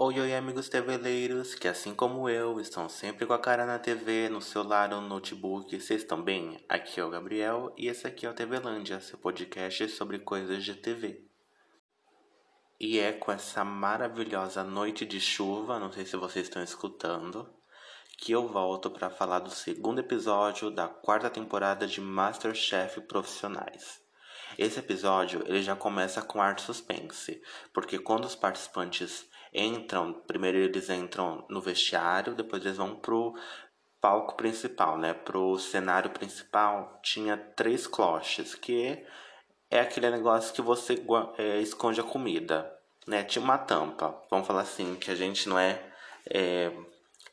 Oi, oi, amigos TVleiros, que assim como eu, estão sempre com a cara na TV, no celular ou no notebook. Vocês estão bem? Aqui é o Gabriel e esse aqui é o TVlândia, seu podcast sobre coisas de TV. E é com essa maravilhosa noite de chuva, não sei se vocês estão escutando, que eu volto para falar do segundo episódio da quarta temporada de Masterchef Profissionais. Esse episódio ele já começa com ar suspense, porque quando os participantes entram, primeiro eles entram no vestiário, depois eles vão pro palco principal, né? Pro cenário principal tinha três cloches, que é aquele negócio que você é, esconde a comida, né? Tinha uma tampa, vamos falar assim, que a gente não é, é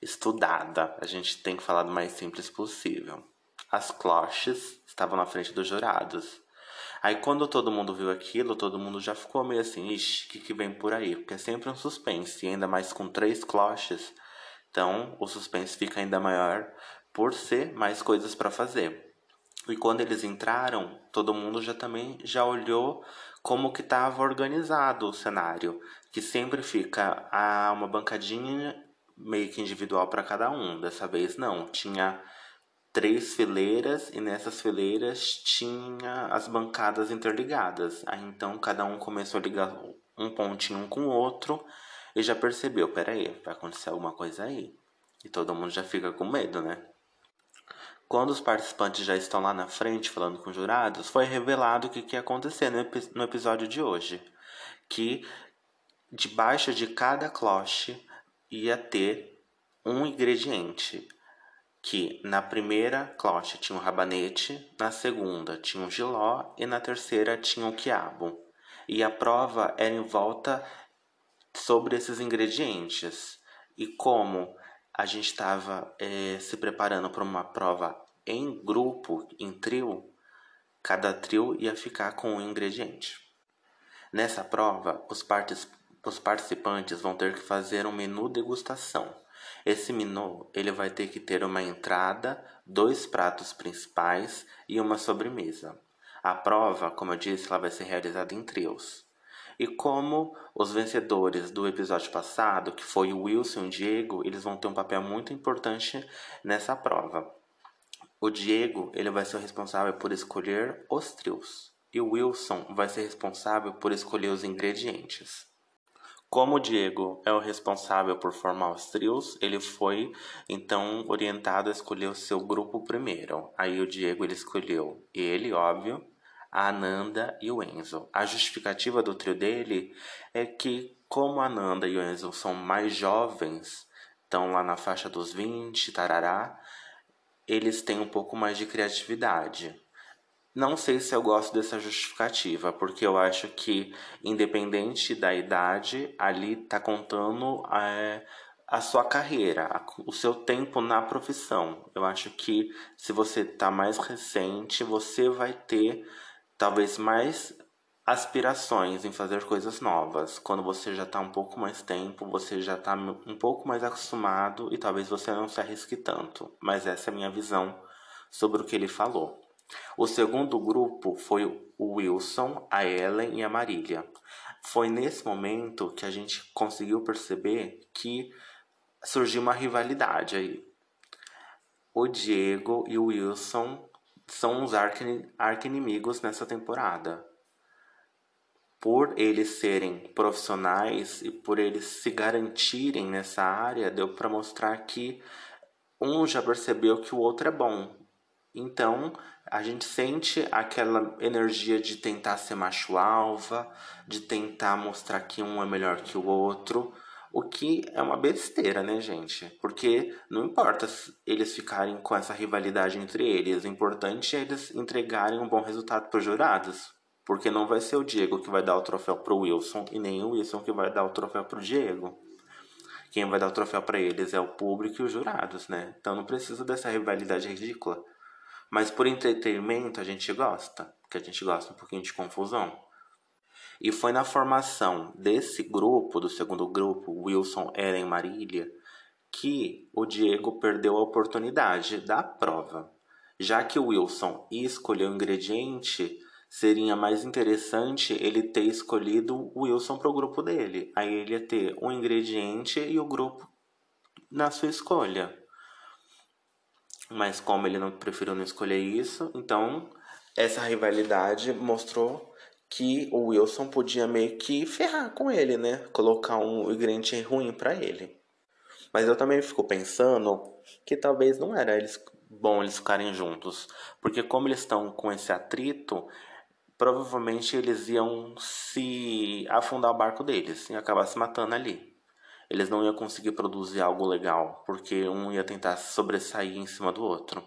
estudada, a gente tem que falar do mais simples possível. As cloches estavam na frente dos jurados. Aí quando todo mundo viu aquilo, todo mundo já ficou meio assim, ixi, o que, que vem por aí? Porque é sempre um suspense, e ainda mais com três cloches. Então o suspense fica ainda maior por ser mais coisas para fazer. E quando eles entraram, todo mundo já também já olhou como que estava organizado o cenário, que sempre fica uma bancadinha meio que individual para cada um. Dessa vez não, tinha três fileiras e nessas fileiras tinha as bancadas interligadas. Aí então cada um começou a ligar um pontinho um com o outro e já percebeu, peraí, vai acontecer alguma coisa aí. E todo mundo já fica com medo, né? Quando os participantes já estão lá na frente falando com os jurados, foi revelado o que, que ia acontecer no, no episódio de hoje. Que debaixo de cada cloche ia ter um ingrediente que na primeira cloche tinha um rabanete, na segunda tinha um giló e na terceira tinha um quiabo. E a prova era em volta sobre esses ingredientes. E como a gente estava é, se preparando para uma prova em grupo, em trio, cada trio ia ficar com um ingrediente. Nessa prova, os, os participantes vão ter que fazer um menu degustação esse menu ele vai ter que ter uma entrada, dois pratos principais e uma sobremesa. A prova, como eu disse, ela vai ser realizada em trios. E como os vencedores do episódio passado, que foi o Wilson e o Diego, eles vão ter um papel muito importante nessa prova. O Diego, ele vai ser o responsável por escolher os trios. E o Wilson vai ser responsável por escolher os ingredientes. Como o Diego é o responsável por formar os trios, ele foi então orientado a escolher o seu grupo primeiro. Aí o Diego ele escolheu ele, óbvio, a Ananda e o Enzo. A justificativa do trio dele é que como a Ananda e o Enzo são mais jovens, estão lá na faixa dos 20, tarará, eles têm um pouco mais de criatividade. Não sei se eu gosto dessa justificativa, porque eu acho que, independente da idade, ali tá contando é, a sua carreira, o seu tempo na profissão. Eu acho que se você tá mais recente, você vai ter talvez mais aspirações em fazer coisas novas. Quando você já está um pouco mais tempo, você já está um pouco mais acostumado e talvez você não se arrisque tanto. Mas essa é a minha visão sobre o que ele falou. O segundo grupo foi o Wilson, a Ellen e a Marília. Foi nesse momento que a gente conseguiu perceber que surgiu uma rivalidade aí. O Diego e o Wilson são os arqui-inimigos nessa temporada. Por eles serem profissionais e por eles se garantirem nessa área, deu para mostrar que um já percebeu que o outro é bom. Então, a gente sente aquela energia de tentar ser macho alva, de tentar mostrar que um é melhor que o outro, o que é uma besteira, né, gente? Porque não importa eles ficarem com essa rivalidade entre eles, o importante é eles entregarem um bom resultado para os jurados. Porque não vai ser o Diego que vai dar o troféu pro Wilson e nem o Wilson que vai dar o troféu pro Diego. Quem vai dar o troféu para eles é o público e os jurados, né? Então não precisa dessa rivalidade ridícula. Mas por entretenimento a gente gosta, porque a gente gosta um pouquinho de confusão. E foi na formação desse grupo, do segundo grupo, Wilson, Ellen Marília, que o Diego perdeu a oportunidade da prova. Já que o Wilson ia escolher o ingrediente, seria mais interessante ele ter escolhido o Wilson para o grupo dele. Aí ele ia ter um ingrediente e o grupo na sua escolha. Mas como ele não preferiu não escolher isso, então essa rivalidade mostrou que o Wilson podia meio que ferrar com ele, né? Colocar um ingrediente ruim para ele. Mas eu também fico pensando que talvez não era eles bom eles ficarem juntos, porque como eles estão com esse atrito, provavelmente eles iam se afundar o barco deles e acabar se matando ali. Eles não iam conseguir produzir algo legal, porque um ia tentar sobressair em cima do outro.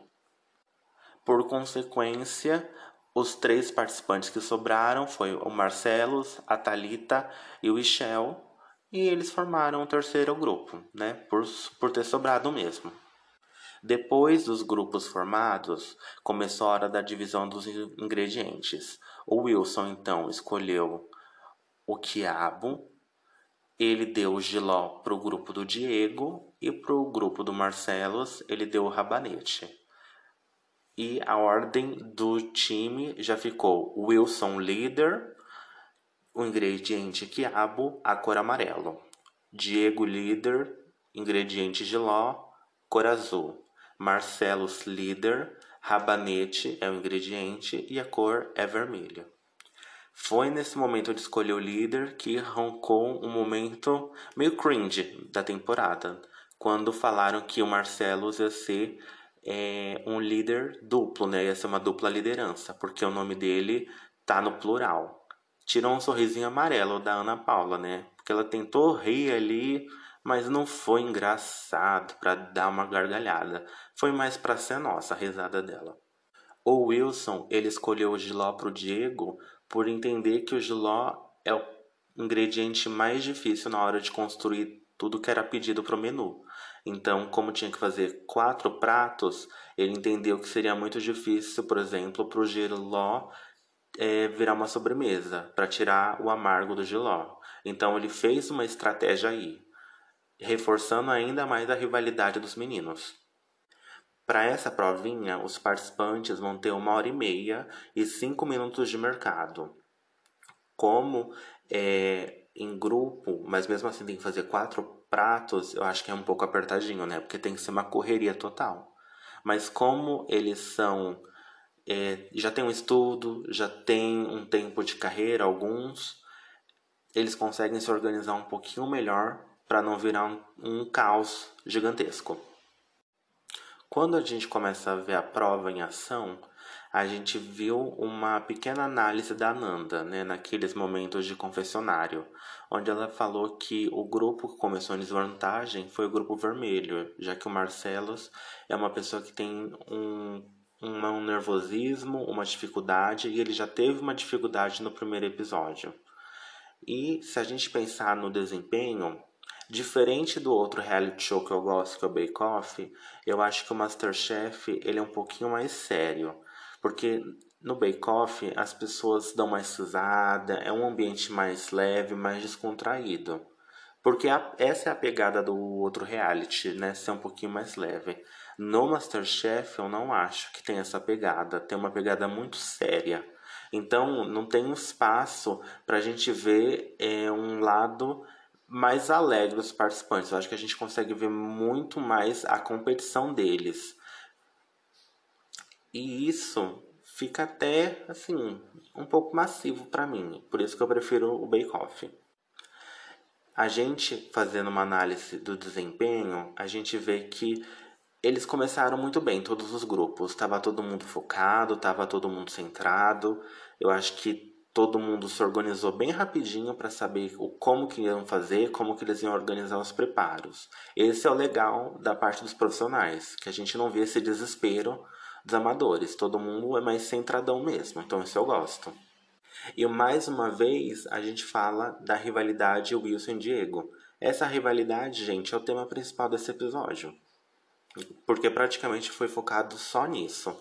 Por consequência, os três participantes que sobraram foi o Marcelos, a Talita e o Michel, e eles formaram o terceiro grupo, né? Por, por ter sobrado mesmo. Depois dos grupos formados, começou a hora da divisão dos ingredientes. O Wilson então escolheu o quiabo, ele deu o giló para o grupo do Diego e para o grupo do Marcelos ele deu o rabanete. E a ordem do time já ficou Wilson líder, o ingrediente quiabo, a cor amarelo. Diego líder, ingrediente giló, cor azul. Marcelos líder, rabanete é o ingrediente e a cor é vermelha. Foi nesse momento de escolher o líder que arrancou um momento meio cringe da temporada, quando falaram que o Marcelos ia ser é, um líder duplo, né? Ia ser uma dupla liderança, porque o nome dele tá no plural. Tirou um sorrisinho amarelo da Ana Paula, né? Porque ela tentou rir ali, mas não foi engraçado para dar uma gargalhada. Foi mais para ser nossa a risada dela. O Wilson, ele escolheu o giló pro Diego por entender que o giló é o ingrediente mais difícil na hora de construir tudo que era pedido pro menu. Então, como tinha que fazer quatro pratos, ele entendeu que seria muito difícil, por exemplo, para o giló é, virar uma sobremesa, para tirar o amargo do giló. Então, ele fez uma estratégia aí reforçando ainda mais a rivalidade dos meninos. Para essa provinha, os participantes vão ter uma hora e meia e cinco minutos de mercado. Como é, em grupo, mas mesmo assim tem que fazer quatro pratos, eu acho que é um pouco apertadinho, né? Porque tem que ser uma correria total. Mas como eles são. É, já tem um estudo, já tem um tempo de carreira, alguns, eles conseguem se organizar um pouquinho melhor para não virar um, um caos gigantesco. Quando a gente começa a ver a prova em ação, a gente viu uma pequena análise da Nanda, né, naqueles momentos de confessionário, onde ela falou que o grupo que começou em desvantagem foi o grupo vermelho, já que o Marcelos é uma pessoa que tem um, um nervosismo, uma dificuldade, e ele já teve uma dificuldade no primeiro episódio. E se a gente pensar no desempenho, Diferente do outro reality show que eu gosto, que é o Bake Off, eu acho que o Masterchef ele é um pouquinho mais sério. Porque no Bake Off as pessoas dão mais risada, é um ambiente mais leve, mais descontraído. Porque a, essa é a pegada do outro reality, né? Ser um pouquinho mais leve. No Masterchef eu não acho que tem essa pegada, tem uma pegada muito séria. Então não tem espaço para a gente ver é, um lado mais alegre os participantes. Eu acho que a gente consegue ver muito mais a competição deles. E isso fica até assim um pouco massivo para mim. Por isso que eu prefiro o Bake Off. A gente fazendo uma análise do desempenho, a gente vê que eles começaram muito bem, todos os grupos. Tava todo mundo focado, tava todo mundo centrado. Eu acho que todo mundo se organizou bem rapidinho para saber o como que iam fazer, como que eles iam organizar os preparos. Esse é o legal da parte dos profissionais, que a gente não vê esse desespero dos amadores. Todo mundo é mais centradão mesmo, então isso eu gosto. E mais uma vez a gente fala da rivalidade Wilson Diego. Essa rivalidade, gente, é o tema principal desse episódio. Porque praticamente foi focado só nisso,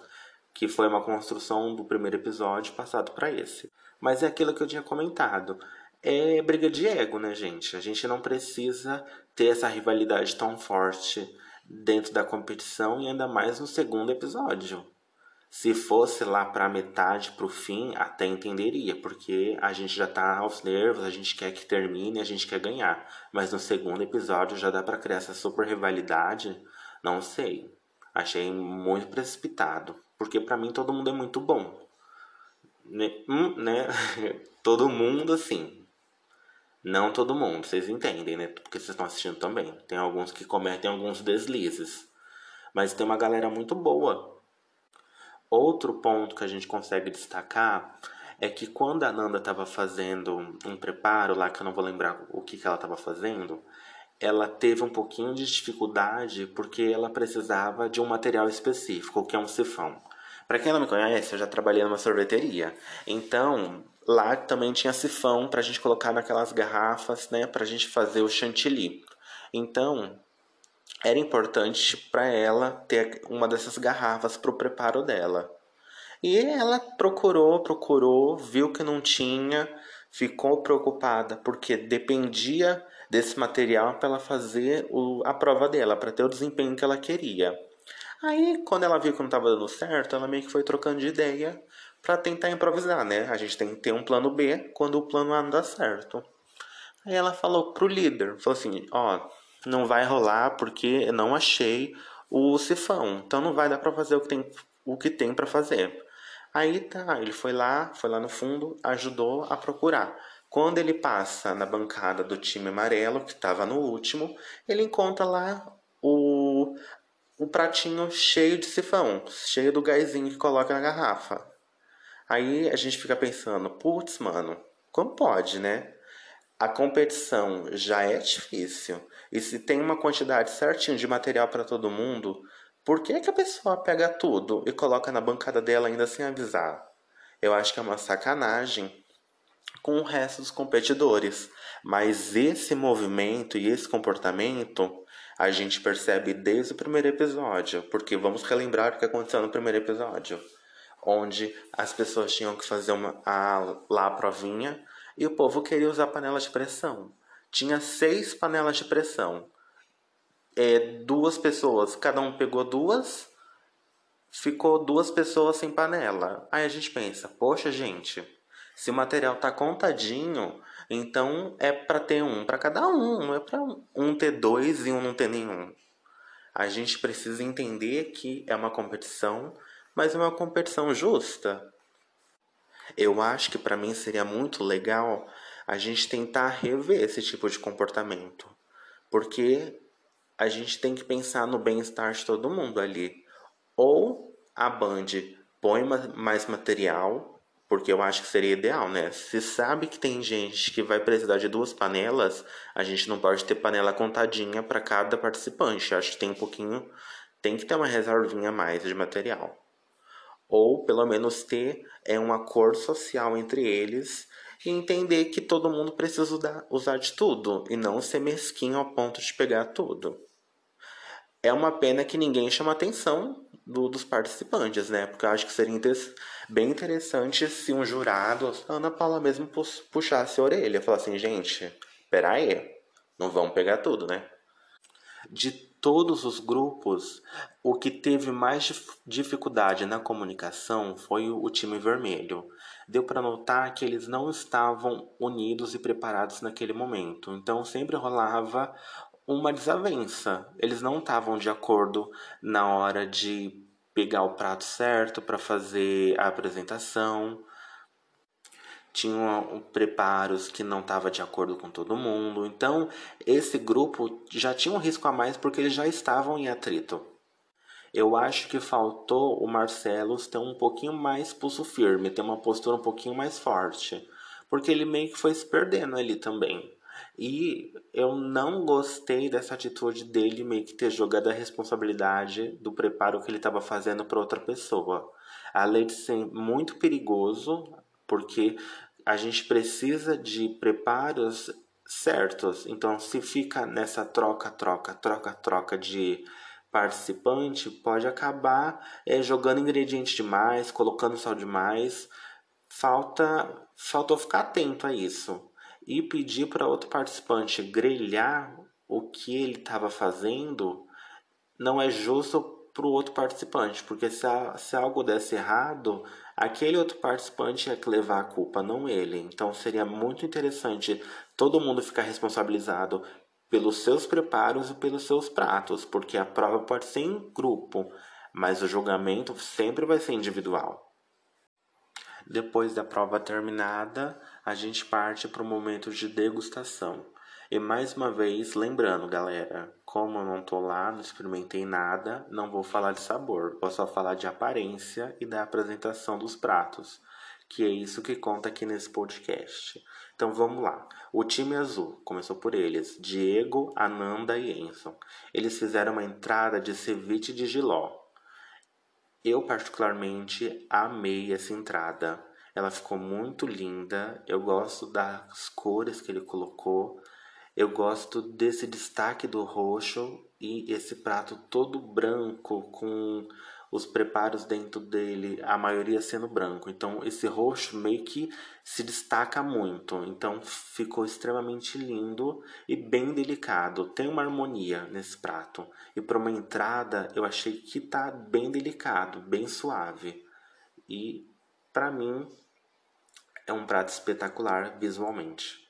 que foi uma construção do primeiro episódio passado para esse. Mas é aquilo que eu tinha comentado. É briga de ego, né, gente? A gente não precisa ter essa rivalidade tão forte dentro da competição e ainda mais no segundo episódio. Se fosse lá para metade, para o fim, até entenderia, porque a gente já tá aos nervos, a gente quer que termine, a gente quer ganhar. Mas no segundo episódio já dá para criar essa super rivalidade? Não sei. Achei muito precipitado, porque para mim todo mundo é muito bom. Né? Hum, né? todo mundo assim. Não todo mundo, vocês entendem, né? Porque vocês estão assistindo também. Tem alguns que cometem alguns deslizes. Mas tem uma galera muito boa Outro ponto que a gente consegue destacar é que quando a Nanda estava fazendo um preparo lá, que eu não vou lembrar o que, que ela estava fazendo, ela teve um pouquinho de dificuldade porque ela precisava de um material específico, que é um sifão. Para quem não me conhece, eu já trabalhei numa sorveteria. Então, lá também tinha sifão para a gente colocar naquelas garrafas, né, para a gente fazer o chantilly. Então, era importante para ela ter uma dessas garrafas para o preparo dela. E ela procurou, procurou, viu que não tinha, ficou preocupada porque dependia desse material para ela fazer o, a prova dela, para ter o desempenho que ela queria. Aí, quando ela viu que não estava dando certo, ela meio que foi trocando de ideia para tentar improvisar, né? A gente tem que ter um plano B quando o plano A não dá certo. Aí ela falou pro líder, falou assim, ó, não vai rolar porque não achei o sifão. Então não vai dar para fazer o que tem, o que tem para fazer. Aí tá, ele foi lá, foi lá no fundo, ajudou a procurar. Quando ele passa na bancada do time amarelo, que estava no último, ele encontra lá o, o pratinho cheio de sifão, cheio do gásinho que coloca na garrafa. Aí a gente fica pensando, putz, mano, como pode, né? A competição já é difícil. E se tem uma quantidade certinha de material para todo mundo, por que, que a pessoa pega tudo e coloca na bancada dela ainda sem avisar? Eu acho que é uma sacanagem com o resto dos competidores. Mas esse movimento e esse comportamento a gente percebe desde o primeiro episódio, porque vamos relembrar o que aconteceu no primeiro episódio, onde as pessoas tinham que fazer uma, a, lá a provinha e o povo queria usar panela de pressão. Tinha seis panelas de pressão. É, duas pessoas, cada um pegou duas, ficou duas pessoas sem panela. Aí a gente pensa, poxa gente, se o material tá contadinho, então é para ter um para cada um, não é para um ter dois e um não ter nenhum. A gente precisa entender que é uma competição, mas é uma competição justa. Eu acho que para mim seria muito legal a gente tentar rever esse tipo de comportamento, porque a gente tem que pensar no bem-estar de todo mundo ali. Ou a Band põe mais material, porque eu acho que seria ideal, né? Se sabe que tem gente que vai precisar de duas panelas, a gente não pode ter panela contadinha para cada participante. Acho que tem um pouquinho, tem que ter uma reservinha a mais de material ou pelo menos ter é, um acordo social entre eles e entender que todo mundo precisa usar de tudo e não ser mesquinho ao ponto de pegar tudo. É uma pena que ninguém chama atenção do, dos participantes, né? Porque eu acho que seria bem interessante se um jurado, a Ana Paula mesmo, puxasse a orelha falasse assim, gente, peraí, não vamos pegar tudo, né? De todos os grupos, o que teve mais dificuldade na comunicação foi o time vermelho. Deu para notar que eles não estavam unidos e preparados naquele momento. Então sempre rolava uma desavença. Eles não estavam de acordo na hora de pegar o prato certo para fazer a apresentação tinham preparos que não estava de acordo com todo mundo. Então, esse grupo já tinha um risco a mais porque eles já estavam em atrito. Eu acho que faltou o Marcelo ter um pouquinho mais pulso firme, ter uma postura um pouquinho mais forte, porque ele meio que foi se perdendo ali também. E eu não gostei dessa atitude dele meio que ter jogado a responsabilidade do preparo que ele estava fazendo para outra pessoa. Além de ser muito perigoso, porque a gente precisa de preparos certos. Então, se fica nessa troca, troca, troca, troca de participante, pode acabar é, jogando ingredientes demais, colocando sal demais. Falta, faltou ficar atento a isso e pedir para outro participante grelhar o que ele estava fazendo não é justo para o outro participante, porque se, a, se algo desse errado, aquele outro participante ia que levar a culpa, não ele. Então seria muito interessante todo mundo ficar responsabilizado pelos seus preparos e pelos seus pratos, porque a prova pode ser em grupo, mas o julgamento sempre vai ser individual. Depois da prova terminada, a gente parte para o momento de degustação. E mais uma vez, lembrando, galera, como eu não tô lá, não experimentei nada, não vou falar de sabor, vou só falar de aparência e da apresentação dos pratos, que é isso que conta aqui nesse podcast. Então vamos lá. O time azul começou por eles: Diego, Ananda e Enson. Eles fizeram uma entrada de ceviche de giló. Eu particularmente amei essa entrada. Ela ficou muito linda. Eu gosto das cores que ele colocou. Eu gosto desse destaque do roxo e esse prato todo branco com os preparos dentro dele, a maioria sendo branco. Então esse roxo meio que se destaca muito. Então ficou extremamente lindo e bem delicado. Tem uma harmonia nesse prato. E para uma entrada eu achei que tá bem delicado, bem suave. E para mim é um prato espetacular visualmente.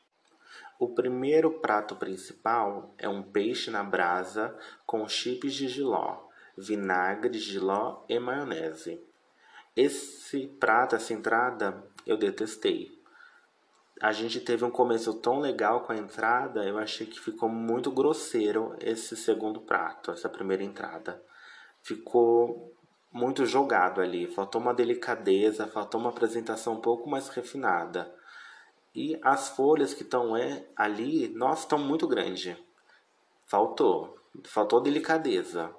O primeiro prato principal é um peixe na brasa com chips de giló, vinagre de giló e maionese. Esse prato, essa entrada, eu detestei. A gente teve um começo tão legal com a entrada, eu achei que ficou muito grosseiro esse segundo prato, essa primeira entrada. Ficou muito jogado ali, faltou uma delicadeza, faltou uma apresentação um pouco mais refinada. E as folhas que estão é, ali, nossa, estão muito grandes. Faltou. Faltou delicadeza.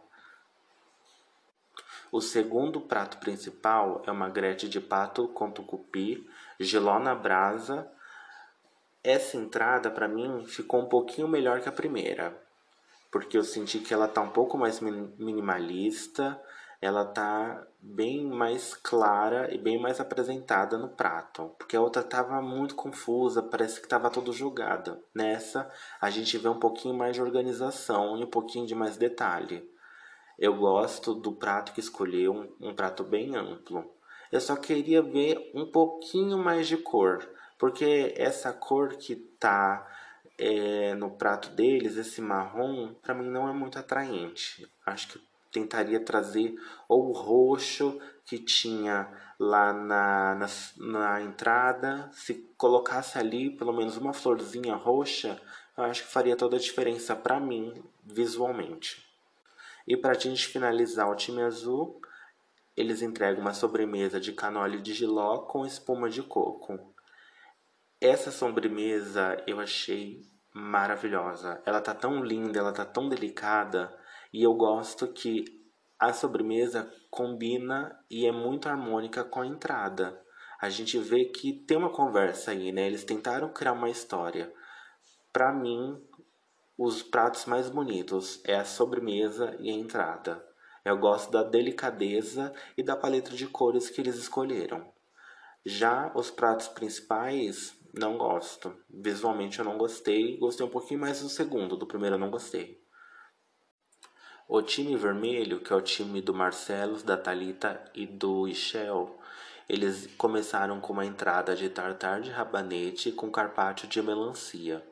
O segundo prato principal é uma grete de pato com tucupi, giló na brasa. Essa entrada, para mim, ficou um pouquinho melhor que a primeira. Porque eu senti que ela tá um pouco mais minimalista, ela tá bem mais clara e bem mais apresentada no prato, porque a outra tava muito confusa, parece que tava tudo jogada. Nessa, a gente vê um pouquinho mais de organização e um pouquinho de mais detalhe. Eu gosto do prato que escolheu, um, um prato bem amplo. Eu só queria ver um pouquinho mais de cor, porque essa cor que tá é, no prato deles, esse marrom, para mim não é muito atraente. Acho que tentaria trazer ou o roxo que tinha lá na, na, na, entrada. Se colocasse ali pelo menos uma florzinha roxa, eu acho que faria toda a diferença para mim visualmente. E para a gente finalizar o time azul, eles entregam uma sobremesa de canole de giló com espuma de coco. Essa sobremesa eu achei maravilhosa. Ela tá tão linda, ela tá tão delicada e eu gosto que a sobremesa combina e é muito harmônica com a entrada. A gente vê que tem uma conversa aí, né? Eles tentaram criar uma história. Para mim, os pratos mais bonitos é a sobremesa e a entrada. Eu gosto da delicadeza e da paleta de cores que eles escolheram. Já os pratos principais, não gosto. Visualmente eu não gostei. Gostei um pouquinho mais do segundo, do primeiro eu não gostei. O time vermelho, que é o time do Marcelos, da Talita e do Ishel, eles começaram com uma entrada de tartar de rabanete com carpaccio de melancia.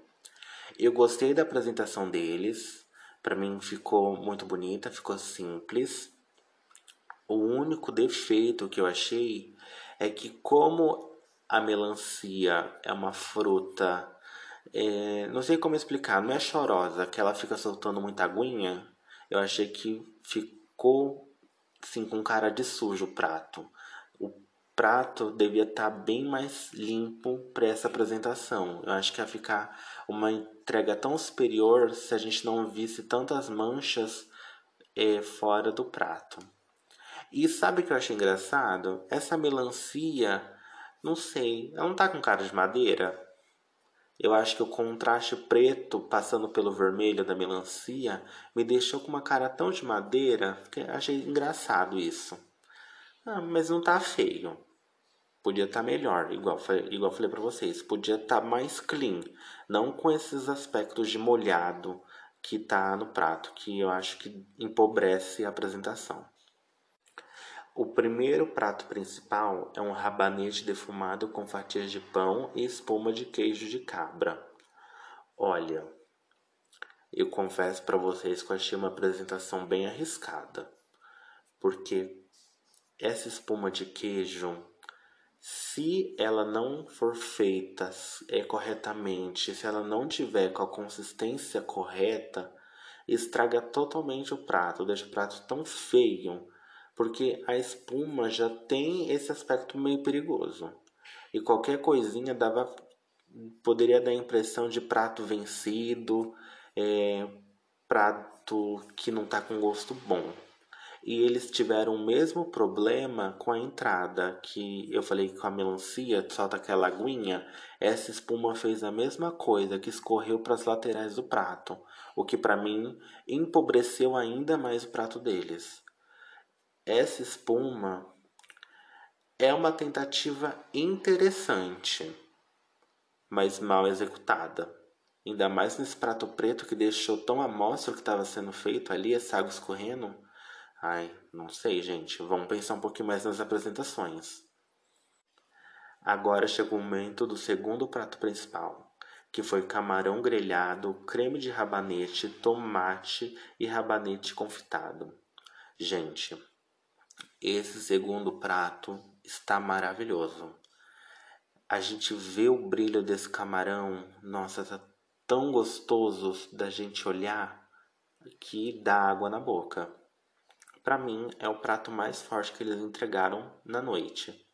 Eu gostei da apresentação deles, para mim ficou muito bonita, ficou simples. O único defeito que eu achei é que como a melancia é uma fruta, é, não sei como explicar, não é chorosa, que ela fica soltando muita aguinha, eu achei que ficou assim com cara de sujo o prato. O prato devia estar tá bem mais limpo para essa apresentação. Eu acho que ia ficar uma entrega tão superior se a gente não visse tantas manchas é, fora do prato. E sabe o que eu achei engraçado? Essa melancia, não sei, ela não tá com cara de madeira? Eu acho que o contraste preto passando pelo vermelho da melancia me deixou com uma cara tão de madeira que achei engraçado isso. Ah, mas não tá feio. Podia estar tá melhor, igual, igual falei para vocês. Podia estar tá mais clean, não com esses aspectos de molhado que tá no prato, que eu acho que empobrece a apresentação. O primeiro prato principal é um rabanete defumado com fatias de pão e espuma de queijo de cabra. Olha, eu confesso para vocês que eu achei uma apresentação bem arriscada, porque essa espuma de queijo, se ela não for feita é, corretamente, se ela não tiver com a consistência correta, estraga totalmente o prato, deixa o prato tão feio porque a espuma já tem esse aspecto meio perigoso. E qualquer coisinha dava poderia dar a impressão de prato vencido, é, prato que não está com gosto bom. E eles tiveram o mesmo problema com a entrada, que eu falei com a melancia, solta aquela aguinha. Essa espuma fez a mesma coisa, que escorreu para as laterais do prato, o que para mim empobreceu ainda mais o prato deles. Essa espuma é uma tentativa interessante, mas mal executada. Ainda mais nesse prato preto que deixou tão à mostra o que estava sendo feito ali, essa água escorrendo. Ai, não sei, gente. Vamos pensar um pouquinho mais nas apresentações. Agora chegou o momento do segundo prato principal, que foi camarão grelhado, creme de rabanete, tomate e rabanete confitado. Gente, esse segundo prato está maravilhoso. A gente vê o brilho desse camarão, nossa, tá tão gostoso da gente olhar que dá água na boca. Para mim é o prato mais forte que eles entregaram na noite.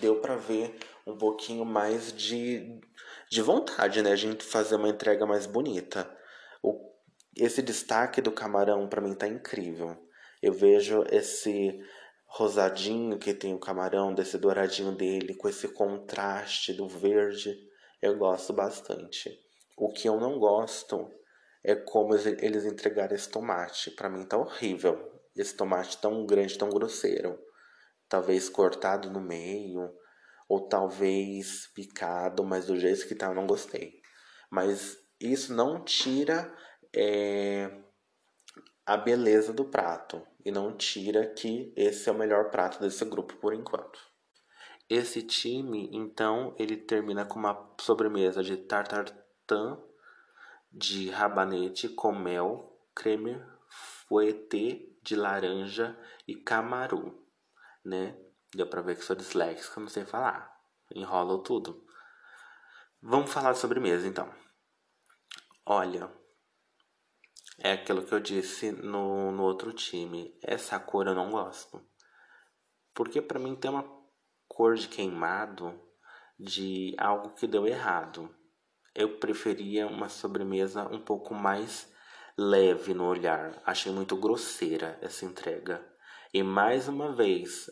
Deu para ver um pouquinho mais de, de vontade, né? A gente fazer uma entrega mais bonita. O, esse destaque do camarão para mim tá incrível. Eu vejo esse rosadinho que tem o camarão, desse douradinho dele, com esse contraste do verde, eu gosto bastante. O que eu não gosto é como eles entregaram esse tomate. Para mim tá horrível. Esse tomate tão grande, tão grosseiro. Talvez cortado no meio, ou talvez picado, mas do jeito que tá eu não gostei. Mas isso não tira é, a beleza do prato e não tira que esse é o melhor prato desse grupo por enquanto. Esse time, então, ele termina com uma sobremesa de tartartan de rabanete com mel, creme fouetté de laranja e camaru, né? Deu pra ver que sou disléxico, não sei falar. Enrola tudo. Vamos falar de sobremesa, então. Olha, é aquilo que eu disse no, no outro time. Essa cor eu não gosto. Porque para mim tem uma cor de queimado de algo que deu errado. Eu preferia uma sobremesa um pouco mais leve no olhar. Achei muito grosseira essa entrega. E mais uma vez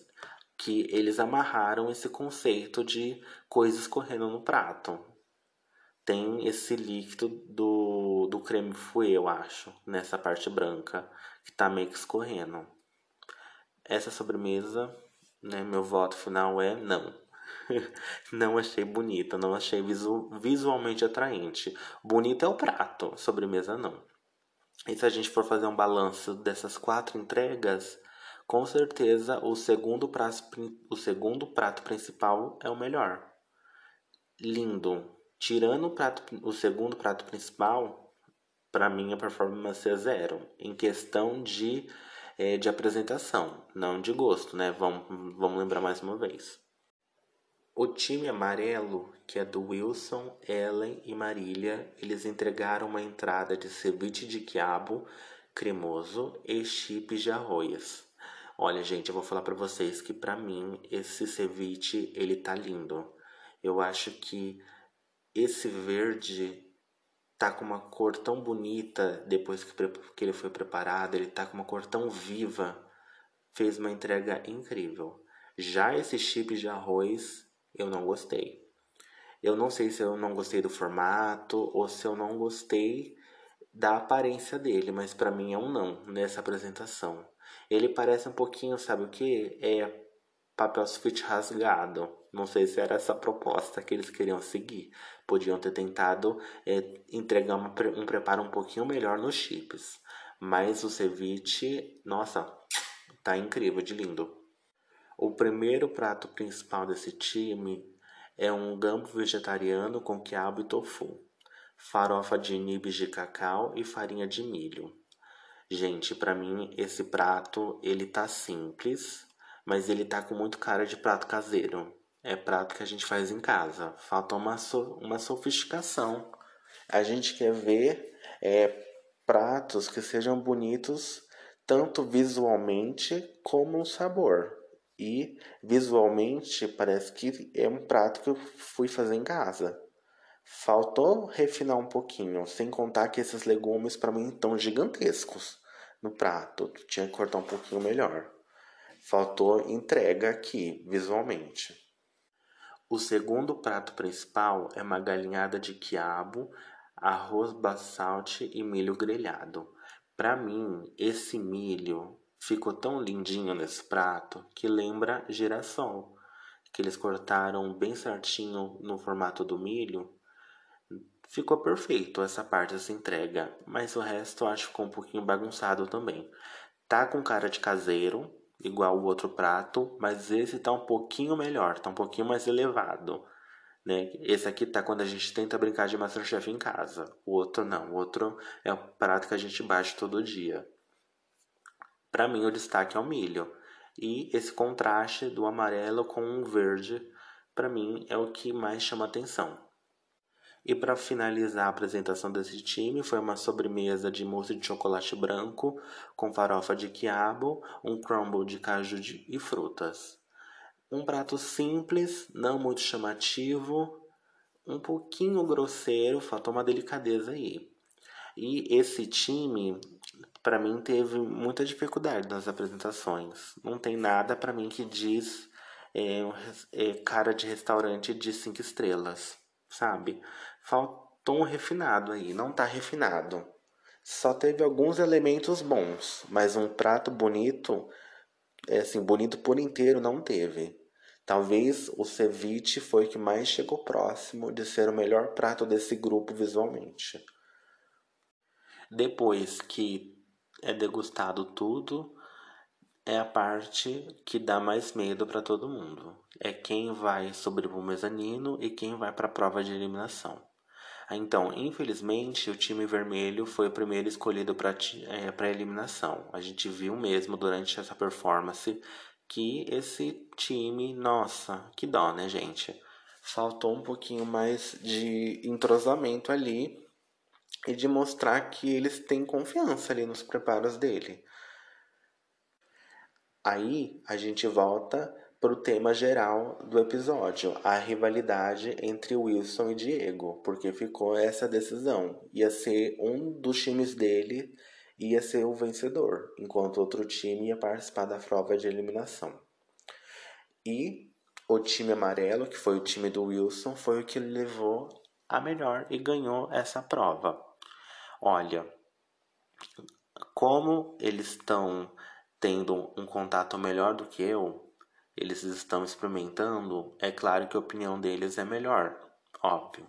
que eles amarraram esse conceito de coisas correndo no prato tem esse líquido do, do creme fouet, eu acho, nessa parte branca, que tá meio que escorrendo. Essa sobremesa, né, meu voto final é não. não achei bonita, não achei visu visualmente atraente. Bonito é o prato, sobremesa não. E se a gente for fazer um balanço dessas quatro entregas, com certeza o segundo prato, o segundo prato principal é o melhor. Lindo, Tirando o, prato, o segundo prato principal, para mim a performance é zero. Em questão de, é, de apresentação, não de gosto, né? Vamos, vamos lembrar mais uma vez. O time amarelo, que é do Wilson, Ellen e Marília, eles entregaram uma entrada de ceviche de quiabo cremoso e chips de arroz. Olha, gente, eu vou falar para vocês que para mim esse ceviche ele tá lindo. Eu acho que esse verde tá com uma cor tão bonita depois que, que ele foi preparado, ele tá com uma cor tão viva, fez uma entrega incrível. Já esse chip de arroz, eu não gostei. Eu não sei se eu não gostei do formato ou se eu não gostei da aparência dele, mas para mim é um não nessa apresentação. Ele parece um pouquinho, sabe o que? É papel sulfite rasgado. Não sei se era essa proposta que eles queriam seguir. Podiam ter tentado é, entregar uma, um preparo um pouquinho melhor nos chips. Mas o ceviche, nossa, tá incrível, de lindo. O primeiro prato principal desse time é um gambo vegetariano com quiabo e tofu, farofa de nibs de cacau e farinha de milho. Gente, para mim esse prato ele tá simples, mas ele tá com muito cara de prato caseiro. É prato que a gente faz em casa. Falta uma, so, uma sofisticação. A gente quer ver é, pratos que sejam bonitos tanto visualmente como no sabor. E visualmente parece que é um prato que eu fui fazer em casa. Faltou refinar um pouquinho, sem contar que esses legumes para mim estão gigantescos no prato. Tinha que cortar um pouquinho melhor. Faltou entrega aqui, visualmente. O segundo prato principal é uma galinhada de quiabo, arroz basalte e milho grelhado. Para mim, esse milho ficou tão lindinho nesse prato que lembra girassol, que eles cortaram bem certinho no formato do milho. Ficou perfeito essa parte dessa entrega, mas o resto eu acho que ficou um pouquinho bagunçado também. Tá com cara de caseiro, igual o outro prato, mas esse tá um pouquinho melhor, tá um pouquinho mais elevado. Né? Esse aqui tá quando a gente tenta brincar de Masterchef em casa. O outro não, o outro é o prato que a gente bate todo dia. Para mim, o destaque é o milho. E esse contraste do amarelo com o verde, para mim, é o que mais chama atenção. E para finalizar a apresentação desse time, foi uma sobremesa de mousse de chocolate branco com farofa de quiabo, um crumble de caju e frutas. Um prato simples, não muito chamativo, um pouquinho grosseiro, faltou uma delicadeza aí. E esse time para mim teve muita dificuldade nas apresentações. Não tem nada para mim que diz é, é, cara de restaurante de cinco estrelas, sabe? Faltou um refinado aí, não tá refinado. Só teve alguns elementos bons, mas um prato bonito, é assim, bonito por inteiro não teve. Talvez o ceviche foi o que mais chegou próximo de ser o melhor prato desse grupo visualmente. Depois que é degustado tudo, é a parte que dá mais medo para todo mundo. É quem vai sobre o mezanino e quem vai para a prova de eliminação. Então, infelizmente, o time vermelho foi o primeiro escolhido para é, eliminação. A gente viu mesmo durante essa performance que esse time, nossa, que dó, né, gente? Faltou um pouquinho mais de entrosamento ali e de mostrar que eles têm confiança ali nos preparos dele. Aí a gente volta para o tema geral do episódio, a rivalidade entre Wilson e Diego, porque ficou essa decisão. Ia ser um dos times dele ia ser o vencedor, enquanto outro time ia participar da prova de eliminação. E o time amarelo, que foi o time do Wilson, foi o que levou a melhor e ganhou essa prova. Olha, como eles estão tendo um contato melhor do que eu, eles estão experimentando, é claro que a opinião deles é melhor, óbvio.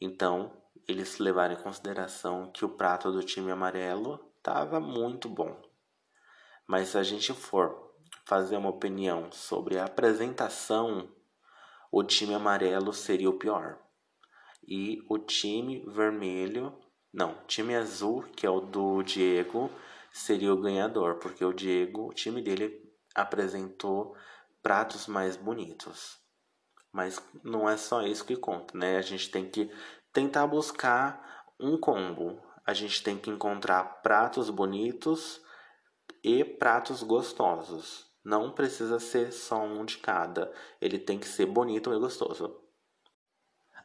Então, eles levaram em consideração que o prato do time amarelo estava muito bom. Mas se a gente for fazer uma opinião sobre a apresentação, o time amarelo seria o pior. E o time vermelho não, time azul, que é o do Diego, seria o ganhador, porque o Diego, o time dele apresentou pratos mais bonitos. Mas não é só isso que conta, né? A gente tem que tentar buscar um combo. A gente tem que encontrar pratos bonitos e pratos gostosos. Não precisa ser só um de cada. Ele tem que ser bonito e gostoso.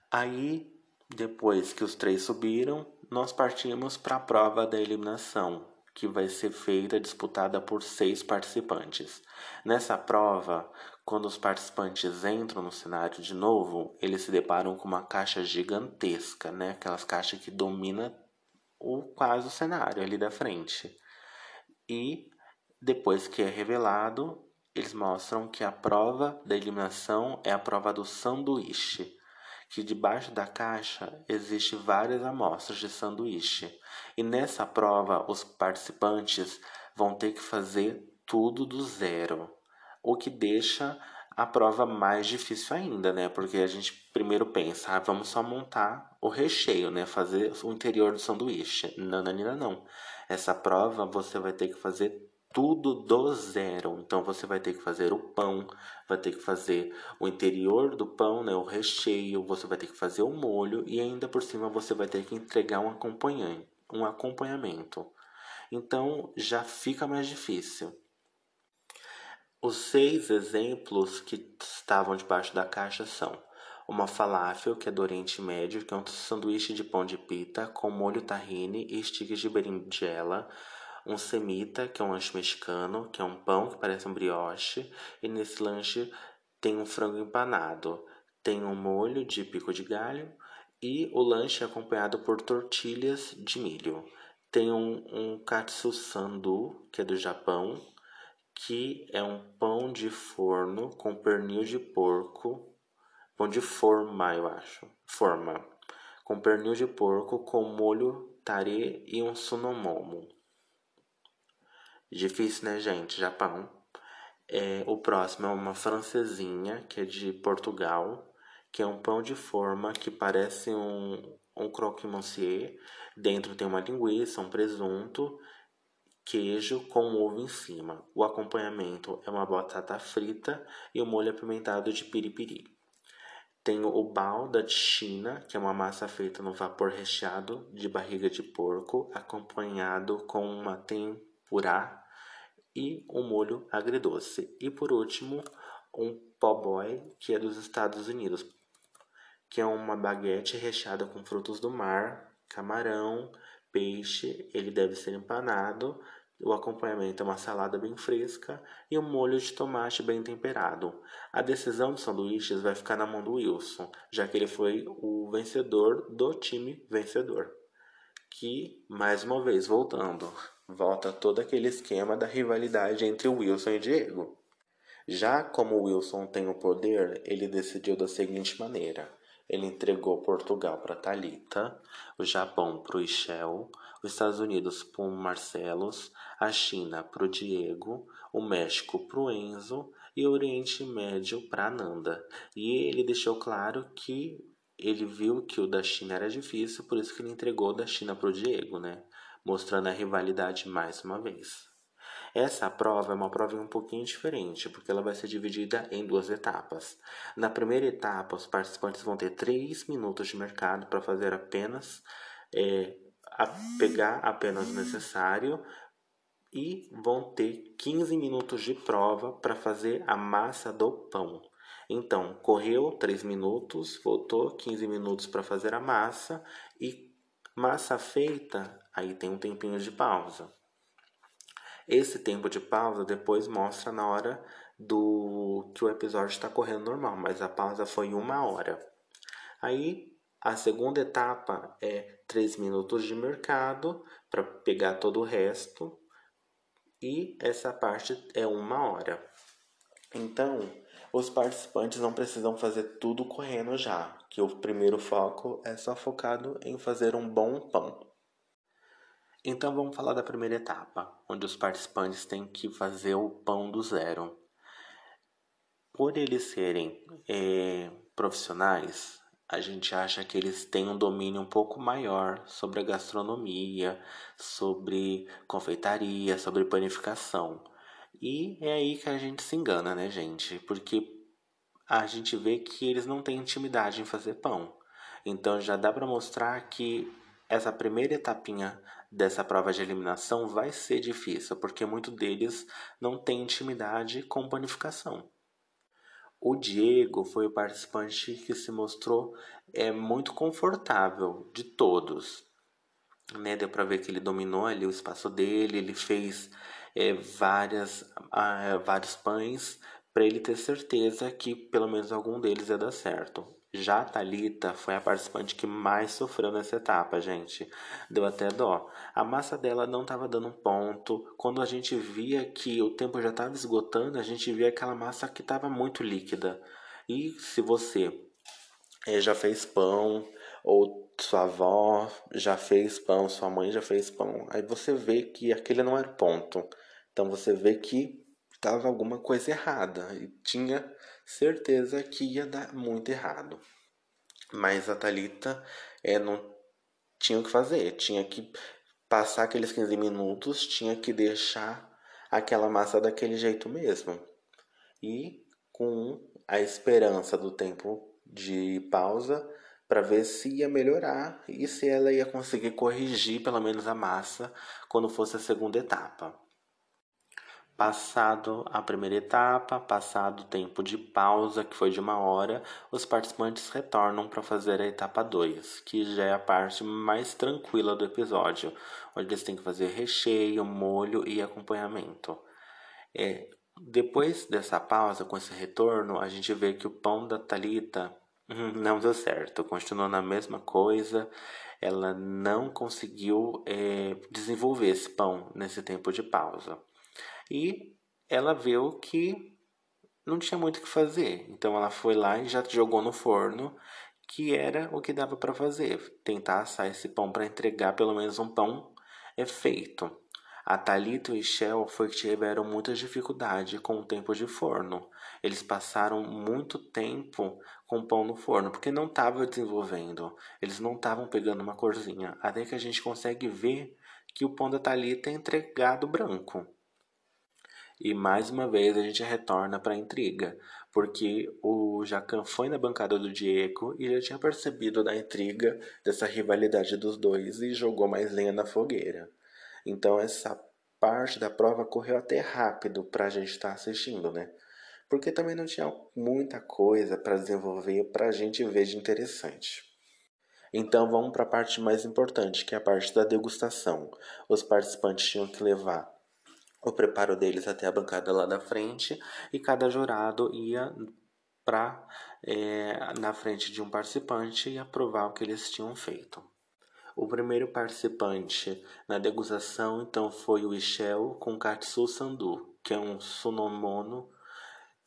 Aí, depois que os três subiram, nós partimos para a prova da eliminação, que vai ser feita disputada por seis participantes. Nessa prova, quando os participantes entram no cenário de novo, eles se deparam com uma caixa gigantesca, né? Aquelas caixas que domina o quase o cenário ali da frente. E depois que é revelado, eles mostram que a prova da eliminação é a prova do sanduíche, que debaixo da caixa existe várias amostras de sanduíche. E nessa prova os participantes vão ter que fazer tudo do zero, o que deixa a prova mais difícil ainda, né? Porque a gente primeiro pensa, ah, vamos só montar o recheio, né? Fazer o interior do sanduíche. Não, não, não, não. Essa prova você vai ter que fazer tudo do zero. Então você vai ter que fazer o pão, vai ter que fazer o interior do pão, né, o recheio, você vai ter que fazer o molho e ainda por cima você vai ter que entregar um acompanhante, um acompanhamento. Então já fica mais difícil. Os seis exemplos que estavam debaixo da caixa são uma falafel, que é do Oriente Médio, que é um sanduíche de pão de pita com molho tahine e sticks de berinjela, um semita, que é um lanche mexicano, que é um pão que parece um brioche, e nesse lanche tem um frango empanado, tem um molho de pico de galho e o lanche é acompanhado por tortilhas de milho. Tem um, um katsu sandu, que é do Japão, que é um pão de forno com pernil de porco, pão de forma, eu acho, forma, com pernil de porco com molho tare e um sunomomo. Difícil, né, gente? Japão. É, o próximo é uma francesinha, que é de Portugal, que é um pão de forma que parece um, um croque-monsieur. Dentro tem uma linguiça, um presunto, queijo com ovo em cima. O acompanhamento é uma batata frita e um molho apimentado de piripiri. Tem o bao da China, que é uma massa feita no vapor recheado de barriga de porco, acompanhado com uma tempurá e um molho agridoce. E por último, um po' boy, que é dos Estados Unidos, que é uma baguete recheada com frutos do mar, camarão, peixe, ele deve ser empanado. O acompanhamento é uma salada bem fresca e um molho de tomate bem temperado. A decisão dos sanduíches vai ficar na mão do Wilson, já que ele foi o vencedor do time vencedor. Que, mais uma vez, voltando, volta todo aquele esquema da rivalidade entre Wilson e Diego. Já como Wilson tem o poder, ele decidiu da seguinte maneira: ele entregou Portugal para Talita, o Japão para o Ishel, os Estados Unidos para o Marcelos, a China para o Diego, o México para o Enzo e o Oriente Médio para Nanda. E ele deixou claro que ele viu que o da China era difícil, por isso que ele entregou o da China para o Diego, né? Mostrando a rivalidade mais uma vez. Essa prova é uma prova um pouquinho diferente, porque ela vai ser dividida em duas etapas. Na primeira etapa, os participantes vão ter 3 minutos de mercado para fazer apenas, é, a pegar apenas o necessário e vão ter 15 minutos de prova para fazer a massa do pão. Então, correu 3 minutos, voltou 15 minutos para fazer a massa e massa feita Aí tem um tempinho de pausa. Esse tempo de pausa depois mostra na hora do que o episódio está correndo normal, mas a pausa foi uma hora. Aí a segunda etapa é 3 minutos de mercado para pegar todo o resto e essa parte é uma hora. Então, os participantes não precisam fazer tudo correndo já, que o primeiro foco é só focado em fazer um bom pão. Então vamos falar da primeira etapa, onde os participantes têm que fazer o pão do zero. Por eles serem é, profissionais, a gente acha que eles têm um domínio um pouco maior sobre a gastronomia, sobre confeitaria, sobre panificação. E é aí que a gente se engana, né, gente? Porque a gente vê que eles não têm intimidade em fazer pão. Então já dá para mostrar que essa primeira etapinha dessa prova de eliminação vai ser difícil, porque muito deles não tem intimidade com panificação. O Diego foi o participante que se mostrou é, muito confortável de todos. Né? Deu para ver que ele dominou ali o espaço dele, ele fez é, várias, ah, vários pães para ele ter certeza que pelo menos algum deles ia dar certo. Já a Thalita foi a participante que mais sofreu nessa etapa, gente. Deu até dó. A massa dela não estava dando ponto. Quando a gente via que o tempo já estava esgotando, a gente via aquela massa que estava muito líquida. E se você é, já fez pão, ou sua avó já fez pão, sua mãe já fez pão, aí você vê que aquele não era o ponto. Então você vê que estava alguma coisa errada e tinha certeza que ia dar muito errado. Mas a Thalita é, não tinha o que fazer, tinha que passar aqueles 15 minutos, tinha que deixar aquela massa daquele jeito mesmo. E com a esperança do tempo de pausa para ver se ia melhorar e se ela ia conseguir corrigir pelo menos a massa quando fosse a segunda etapa. Passado a primeira etapa, passado o tempo de pausa, que foi de uma hora, os participantes retornam para fazer a etapa 2, que já é a parte mais tranquila do episódio, onde eles têm que fazer recheio, molho e acompanhamento. É, depois dessa pausa, com esse retorno, a gente vê que o pão da Talita hum, não deu certo, continuou na mesma coisa, ela não conseguiu é, desenvolver esse pão nesse tempo de pausa. E ela viu que não tinha muito o que fazer. Então ela foi lá e já jogou no forno, que era o que dava para fazer, tentar assar esse pão para entregar pelo menos um pão é feito. A Talita e Shell foi que tiveram muita dificuldade com o tempo de forno. Eles passaram muito tempo com o pão no forno, porque não estava desenvolvendo. Eles não estavam pegando uma corzinha. Até que a gente consegue ver que o pão da Talita é entregado branco. E mais uma vez a gente retorna para a intriga, porque o Jacan foi na bancada do Diego e já tinha percebido da intriga dessa rivalidade dos dois e jogou mais lenha na fogueira. Então essa parte da prova correu até rápido para a gente estar tá assistindo, né? Porque também não tinha muita coisa para desenvolver para a gente ver de interessante. Então vamos para a parte mais importante, que é a parte da degustação. Os participantes tinham que levar o preparo deles até a bancada lá da frente e cada jurado ia para é, na frente de um participante e aprovar o que eles tinham feito. O primeiro participante na degustação então foi o Ishel com katsu sandu, que é um sunomono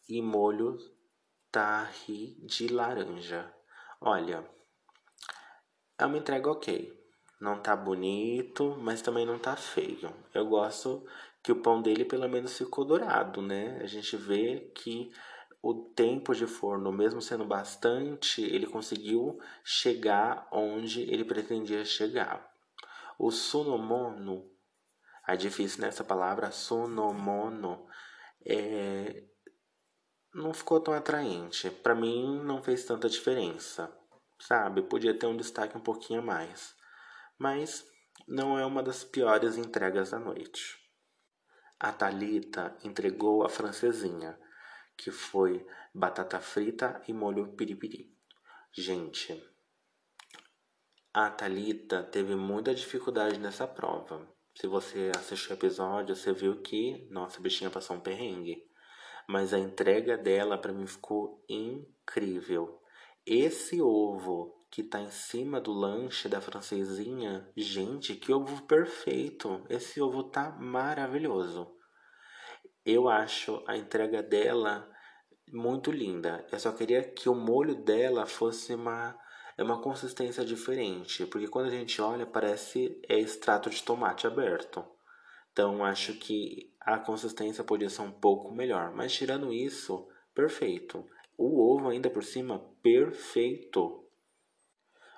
e molho tahi de laranja. Olha, é uma entrega ok. Não tá bonito, mas também não tá feio. Eu gosto que o pão dele pelo menos ficou dourado, né? A gente vê que o tempo de forno, mesmo sendo bastante, ele conseguiu chegar onde ele pretendia chegar. O sunomono, é difícil nessa palavra, sunomono, é, não ficou tão atraente. Para mim, não fez tanta diferença, sabe? Podia ter um destaque um pouquinho a mais, mas não é uma das piores entregas da noite. A Talita entregou a francesinha, que foi batata frita e molho piripiri. Gente, a Talita teve muita dificuldade nessa prova. Se você assistiu o episódio, você viu que nossa bichinha passou um perrengue. Mas a entrega dela para mim ficou incrível. Esse ovo que tá em cima do lanche da francesinha. Gente, que ovo perfeito! Esse ovo tá maravilhoso. Eu acho a entrega dela muito linda. Eu só queria que o molho dela fosse uma é uma consistência diferente, porque quando a gente olha parece é extrato de tomate aberto. Então acho que a consistência podia ser um pouco melhor, mas tirando isso, perfeito. O ovo ainda por cima, perfeito.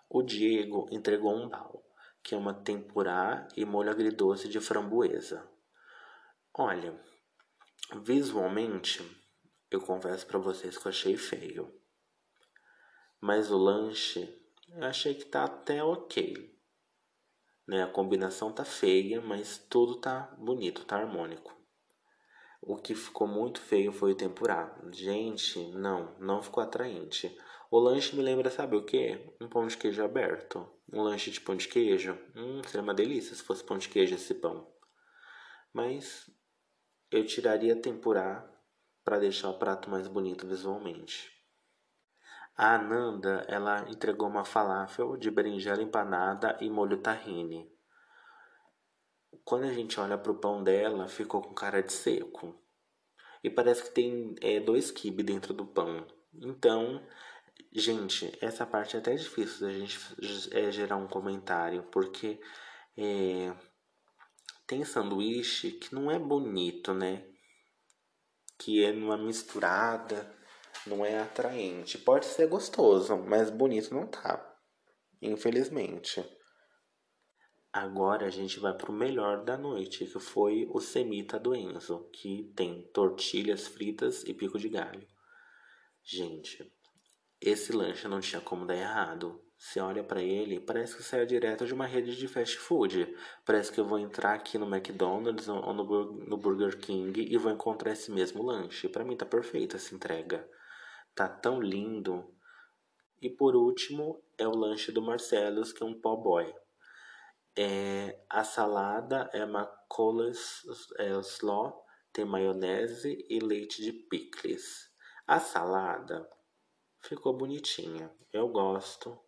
O Diego entregou um bal, que é uma tempurá e molho agridoce de framboesa. Olha, visualmente, eu confesso para vocês que eu achei feio. Mas o lanche, eu achei que tá até ok. Né? A combinação tá feia, mas tudo tá bonito, tá harmônico. O que ficou muito feio foi o tempurá. Gente, não, não ficou atraente. O lanche me lembra, sabe o que? Um pão de queijo aberto. Um lanche de pão de queijo. Hum, seria uma delícia se fosse pão de queijo esse pão. Mas eu tiraria tempurá para deixar o prato mais bonito visualmente. A Ananda, ela entregou uma falafel de berinjela empanada e molho tahine. Quando a gente olha pro pão dela, ficou com cara de seco. E parece que tem é, dois quibe dentro do pão. Então, gente, essa parte é até difícil da gente é, gerar um comentário, porque é, tem sanduíche que não é bonito, né? Que é numa misturada, não é atraente. Pode ser gostoso, mas bonito não tá. Infelizmente. Agora a gente vai pro melhor da noite, que foi o semita do Enzo, que tem tortilhas fritas e pico de galho. Gente, esse lanche não tinha como dar errado. Você olha para ele, parece que saiu direto de uma rede de fast food. Parece que eu vou entrar aqui no McDonald's ou no Burger King e vou encontrar esse mesmo lanche. Para mim tá perfeita essa entrega. Tá tão lindo. E por último, é o lanche do Marcelos, que é um po' boy. É, a salada é uma coleslaw, tem maionese e leite de picles. A salada ficou bonitinha. Eu gosto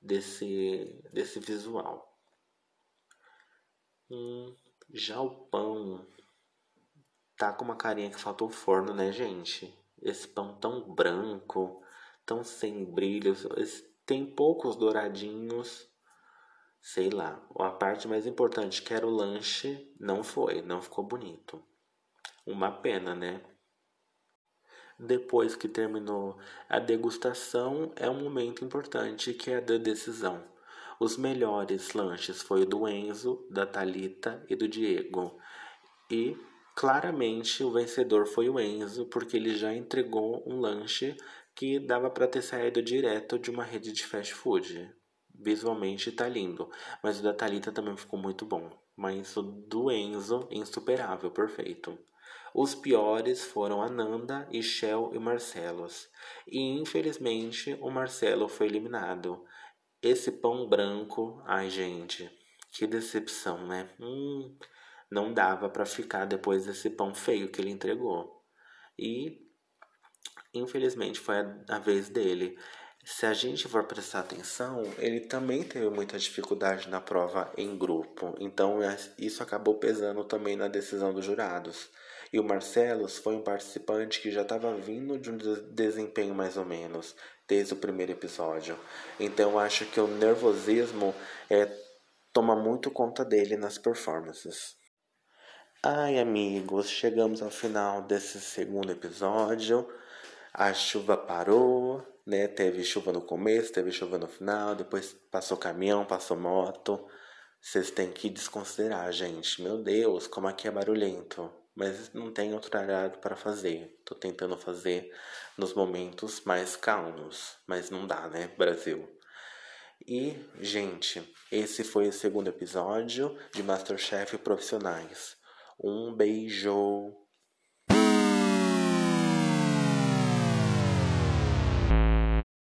desse, desse visual. Hum, já o pão tá com uma carinha que faltou forno, né, gente? Esse pão tão branco, tão sem brilhos, tem poucos douradinhos. Sei lá, a parte mais importante que era o lanche não foi, não ficou bonito. Uma pena, né? Depois que terminou a degustação, é um momento importante que é da decisão. Os melhores lanches foi o do Enzo, da Talita e do Diego. E claramente o vencedor foi o Enzo, porque ele já entregou um lanche que dava para ter saído direto de uma rede de fast food. Visualmente tá lindo, mas o da Talita também ficou muito bom. Mas o do Enzo, insuperável, perfeito. Os piores foram Ananda, Shell e Marcelos. E infelizmente o Marcelo foi eliminado. Esse pão branco, ai gente, que decepção, né? Hum, não dava para ficar depois desse pão feio que ele entregou. E infelizmente foi a, a vez dele. Se a gente for prestar atenção, ele também teve muita dificuldade na prova em grupo, então isso acabou pesando também na decisão dos jurados. E o Marcelos foi um participante que já estava vindo de um desempenho mais ou menos desde o primeiro episódio. Então acho que o nervosismo é, toma muito conta dele nas performances. Ai, amigos, chegamos ao final desse segundo episódio. A chuva parou, né? Teve chuva no começo, teve chuva no final, depois passou caminhão, passou moto. Vocês têm que desconsiderar, gente. Meu Deus, como aqui é barulhento mas não tem outro horário para fazer. Tô tentando fazer nos momentos mais calmos, mas não dá, né, Brasil? E, gente, esse foi o segundo episódio de Masterchef Profissionais. Um beijo!